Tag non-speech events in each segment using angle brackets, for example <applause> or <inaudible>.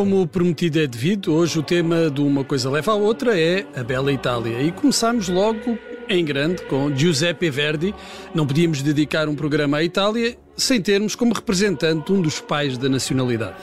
Como prometido é devido, hoje o tema de uma coisa leva à outra é a bela Itália. E começamos logo em grande com Giuseppe Verdi. Não podíamos dedicar um programa à Itália sem termos como representante um dos pais da nacionalidade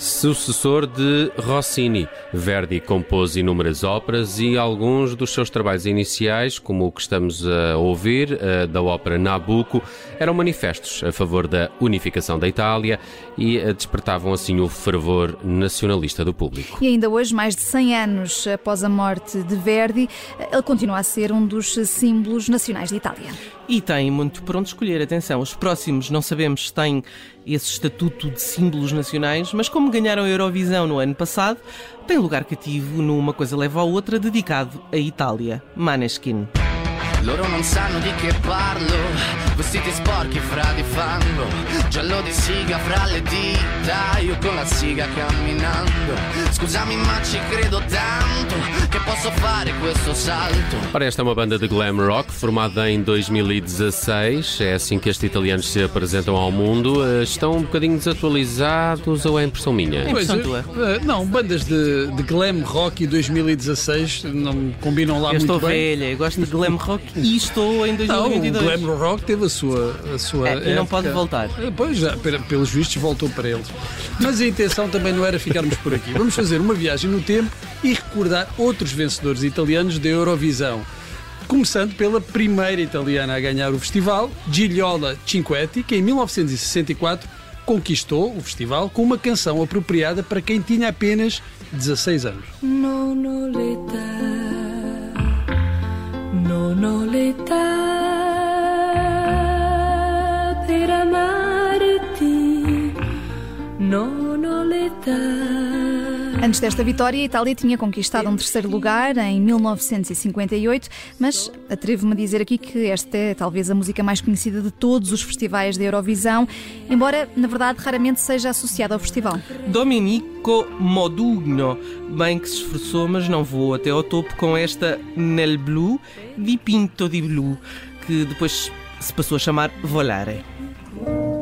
sucessor de Rossini. Verdi compôs inúmeras óperas e alguns dos seus trabalhos iniciais, como o que estamos a ouvir, eh, da ópera Nabucco, eram manifestos a favor da unificação da Itália e eh, despertavam assim o fervor nacionalista do público. E ainda hoje, mais de 100 anos após a morte de Verdi, ele continua a ser um dos símbolos nacionais de Itália. E tem muito por onde escolher. Atenção, os próximos não sabemos se têm esse estatuto de símbolos nacionais, mas como ganharam a Eurovisão no ano passado, tem lugar cativo numa coisa leva a outra dedicado à Itália. Maneskin. Loro non sanno di che parlo, vestiti sporchi fra di fango, giallo di siga fra le dita, io con la siga camminando. Scusami ma ci credo tanto che posso fare questo salto. Ora esta é uma banda de glam rock formada em 2016, é assim que estes italianos se apresentam ao mundo. Eh, estão um bocadinho desatualizados ou é impressão minha? É impressão tua. Eh, não, bandas de, de glam rock e 2016 não combinam lá eu muito bem. Eu estou velha, eu gosto de glam rock e estou em 2022. Não, o Glam Rock teve a sua. A sua é, e não pode voltar. Eh, pois já, pelos vistos, voltou para eles. Mas a intenção também não era ficarmos por aqui. Vamos fazer uma viagem no tempo e recordar outros vencedores italianos da Eurovisão. Começando pela primeira italiana a ganhar o festival, Gigliola Cinquetti, que em 1964 conquistou o festival com uma canção apropriada para quem tinha apenas 16 anos. No, no, non ho l'età per amarti, non ho l'età Antes desta vitória, a Itália tinha conquistado um terceiro lugar em 1958, mas atrevo-me a dizer aqui que esta é talvez a música mais conhecida de todos os festivais da Eurovisão, embora na verdade raramente seja associada ao festival. Domenico Modugno, bem que se esforçou, mas não voou até ao topo com esta Nel Blu di Pinto di Blu, que depois se passou a chamar Volare.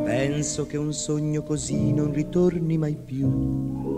Penso che un sogno così non ritorni mai più.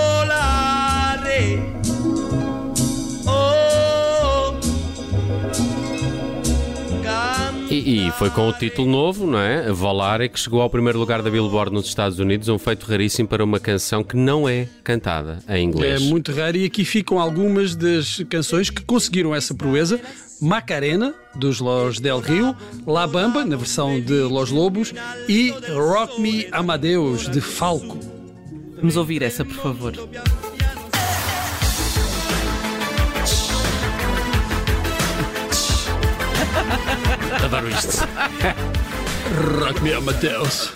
E, foi com o título novo, não é? Volare, que chegou ao primeiro lugar da Billboard nos Estados Unidos, um feito raríssimo para uma canção que não é cantada em inglês. É muito raro e aqui ficam algumas das canções que conseguiram essa proeza. Macarena, dos Los Del Rio, La Bamba, na versão de Los Lobos, e Rock Me Amadeus, de Falco. Vamos ouvir essa, por favor. Adoro isto. Rock me Amadeus.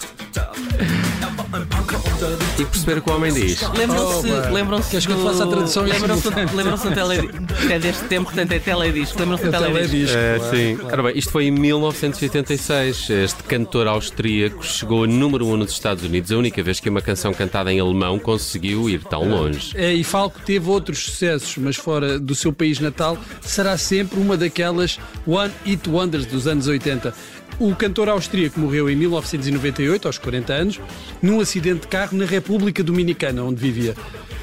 E perceber o que o homem diz. Lembram-se. Oh, lembram-se Queres que eu faça a tradução Lembram-se lembram tele... É deste tempo, portanto, é teledisco. Lembram-se da teledisco? É, sim. Ora bem, isto foi em 1986. Este cantor austríaco chegou a número 1 um nos Estados Unidos, a única vez que uma canção cantada em alemão conseguiu ir tão longe. É, e Falco teve outros sucessos, mas fora do seu país natal, será sempre uma daquelas One Hit Wonders dos anos 80. O cantor austríaco morreu em 1998, aos 40 anos, num acidente de carro na República Dominicana, onde vivia.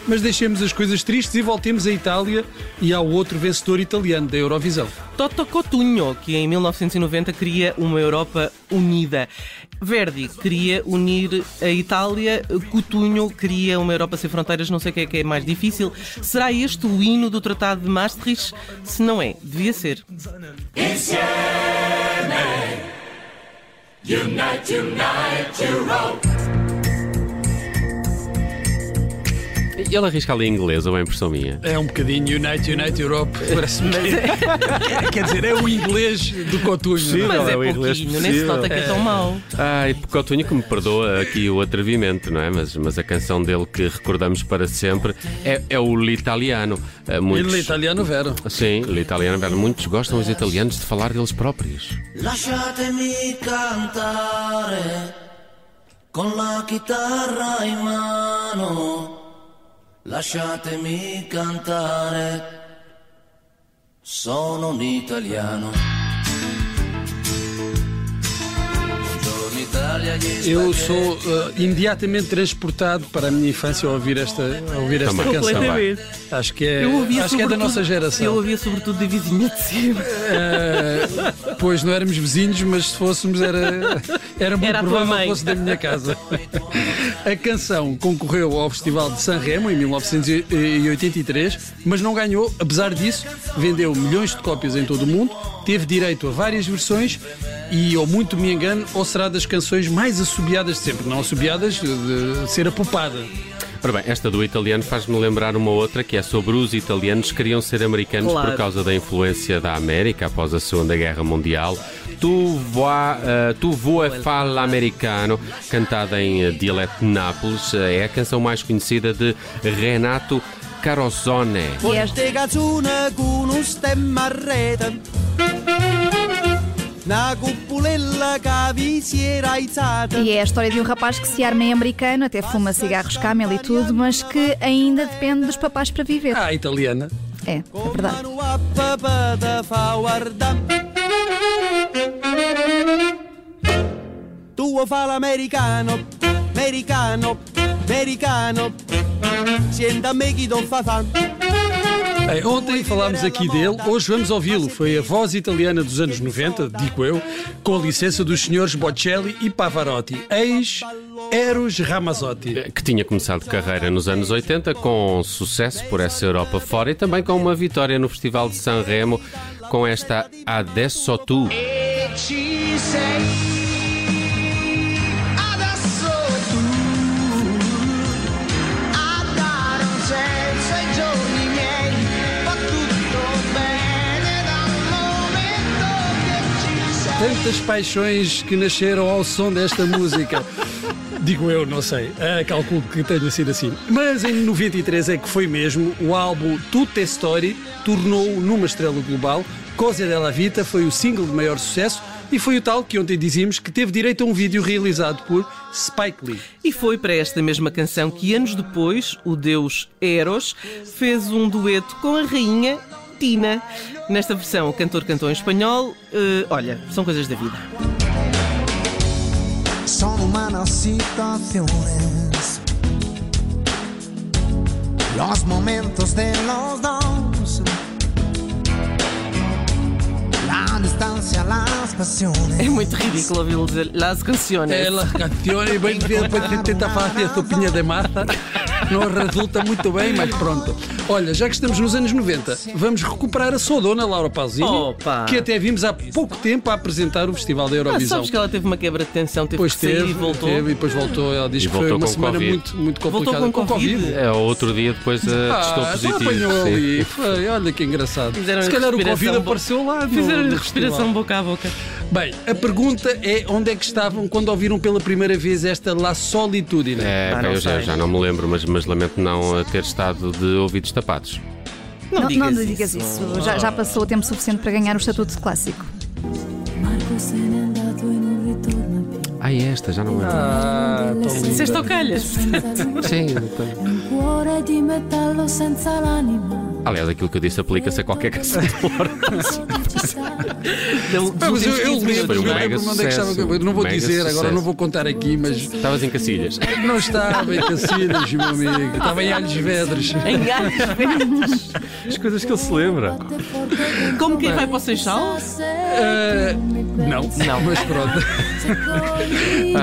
Mas deixemos as coisas tristes e voltemos à Itália e ao outro vencedor italiano da Eurovisão. Toto Cotugno, que em 1990 queria uma Europa unida. Verdi queria unir a Itália, Cotugno queria uma Europa sem fronteiras, não sei o que é que é mais difícil. Será este o hino do Tratado de Maastricht? Se não é, devia ser. Unite, unite, Europe. Ele arrisca ali em inglês, ou é impressão minha? É um bocadinho Unite, Unite Europe. Parece-me que... Quer dizer, é o inglês do Cotunho. Sim, mas é, é pouquinho, nem se nota que é tão mau. Ai, Cotunho que me perdoa aqui o atrevimento, não é? Mas, mas a canção dele que recordamos para sempre é, é o L'Italiano. Eh, muitos... L'Italiano Vero. Sim, L'Italiano Vero. Muitos gostam, os italianos, de falar deles próprios. Lasciatemi cantare con la chitarra in mano. Lasciatemi cantare, sono un italiano. Eu sou uh, imediatamente transportado para a minha infância ao ouvir esta, ao ouvir esta canção. Acho que é, acho que é da nossa geração. Eu ouvia sobretudo de vizinha de cima. Uh, pois não éramos vizinhos, mas se fôssemos era, era muito era provável que fosse da minha casa. A canção concorreu ao Festival de San Remo em 1983, mas não ganhou. Apesar disso, vendeu milhões de cópias em todo o mundo, teve direito a várias versões e, ou muito me engano, ou será das canções mais assobiadas de sempre. Não assobiadas de ser apopada. Ora bem, esta do italiano faz-me lembrar uma outra que é sobre os italianos que queriam ser americanos claro. por causa da influência da América após a Segunda Guerra Mundial. Tu, voa, uh, tu voa fala americano, cantada em uh, dialeto de Nápoles, uh, é a canção mais conhecida de Renato Carosone. Na E é a história de um rapaz que se arma em americano, até fuma cigarros camel e tudo, mas que ainda depende dos papás para viver. Ah, italiana. É, é verdade. Tu fala americano, americano, americano. Sienta-me que do fa Bem, ontem falámos aqui dele, hoje vamos ouvi-lo. Foi a voz italiana dos anos 90, digo eu, com a licença dos senhores Bocelli e Pavarotti, ex Eros Ramazzotti. Que tinha começado carreira nos anos 80 com sucesso por essa Europa fora e também com uma vitória no Festival de Sanremo com esta Adesso Tu. Tantas paixões que nasceram ao som desta música. <laughs> Digo eu, não sei. Uh, calculo que tenha sido assim. Mas em 93 é que foi mesmo. O álbum Tutte Story tornou-o numa estrela global. Cosa della Vita foi o single de maior sucesso e foi o tal que ontem dizíamos que teve direito a um vídeo realizado por Spike Lee. E foi para esta mesma canção que anos depois o deus Eros fez um dueto com a rainha Tina. Nesta versão, o cantor cantou em espanhol. Uh, olha, são coisas da vida. Humanas los momentos de los dos. É muito ridículo ouvi-lo dizer Las canciones. É, las canciones. Bem, depois tenta fazer a sopinha de Marta. Não resulta muito bem, mas pronto. Olha, já que estamos nos anos 90, vamos recuperar a sua dona Laura Pausini, Opa. que até vimos há pouco tempo a apresentar o Festival da Eurovisão. Ah, sabes que ela teve uma quebra de tensão, teve pois que sair teve, e voltou. Teve, e depois voltou. Ela diz e que foi uma semana muito, muito complicada. Voltou com, com Covid. É, outro dia depois uh, testou positivo. Apanhou ali. Foi, olha que engraçado. Fizeram Se calhar o Covid apareceu lá. Fizeram no, respiração boca a boca. Bem, a pergunta é onde é que estavam quando ouviram pela primeira vez esta La Solitude? É, ah, eu já, já, não me lembro, mas, mas lamento não ter estado de ouvidos tapados. Não, não digas, não digas isso. isso. Já, já passou o tempo suficiente para ganhar o estatuto de clássico. Ah, é esta, já não lembro. Ah, Disseste ao calhas. <laughs> Sim. Aliás, aquilo que eu disse aplica-se a qualquer canção de mas eu, eu lembro, eu lembro onde é que estava. Eu não vou dizer, sucesso. agora não vou contar aqui, mas. Estavas em Cacilhas. Não estava em Cacilhas, meu amigo. Estava em Alhos Vedres. Em Alhos Vedres. As coisas que ele se lembra. Como quem vai para o Seixal? Uh, não, não, mas pronto.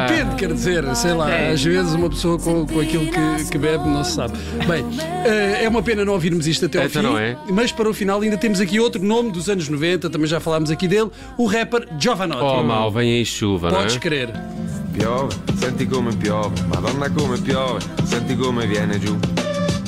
Depende, quer dizer, sei lá, é. às vezes uma pessoa com, com aquilo que, que bebe não se sabe. Bem, uh, é uma pena não ouvirmos isto até ao Essa fim. Não é. Mas para o final ainda temos aqui outro nome dos anos 90, também já falámos aqui dele, o rapper Giovanotti. Oh, mal, vem aí chuva, Podes não é? crer. Piove, senti come piove, madonna come piove, senti come viene giù.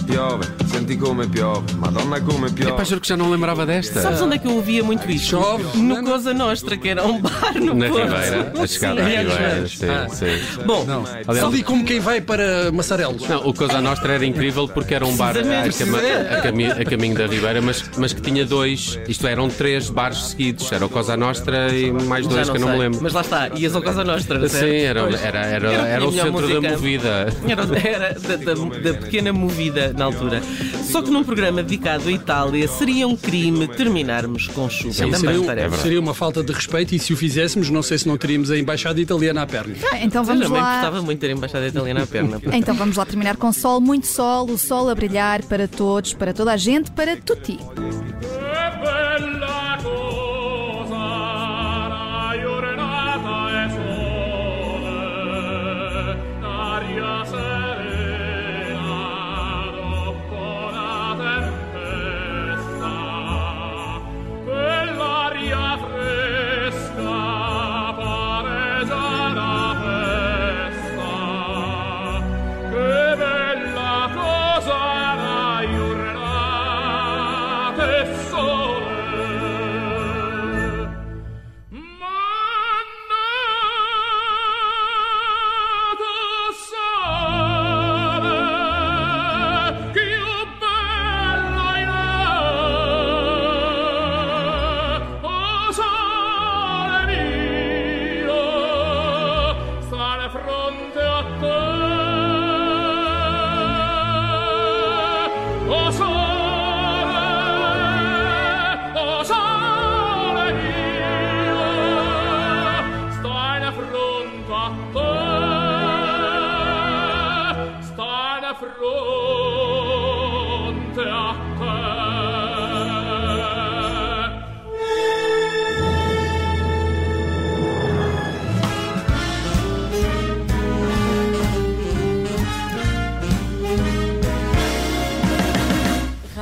piove, senti come piove, madonna come É piove. pá, juro que já não lembrava desta. Sabes onde é que eu ouvia muito isto? Chove. No Cosa Nostra, que era um bar no Na Porto. Ribeira, a chegada à Sim, Ribeira. sim. Sim, Ah. sim. Bom, Não. Aliás- Ali como quem vai para Massarelos. Não, o Cosa Nostra era incrível porque era um bar a, cama- a cami- a caminho da Ribeira, mas, mas que tinha dois, isto é, eram três bares seguidos. Era o Cosa Nostra e mais já dois que eu não sei. me lembro. Mas lá está, ias ao Cosa Nostra, Sim, certo? era, Pois. era, era, Era era o melhor centro da música. movida. Era, era da, da- da pequena movida na altura. Só que num programa dedicado à Itália seria um crime terminarmos com chuva. Sim, Também Seria, seria uma falta de respeito e se o fizéssemos, não sei se não teríamos a embaixada italiana à perna. Ah, Então vamos também lá. gostava muito de ter embaixada italiana à perna. Então vamos lá terminar com sol, muito sol, o sol a brilhar para todos, para toda a gente, para tutti.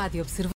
Rádio Observador.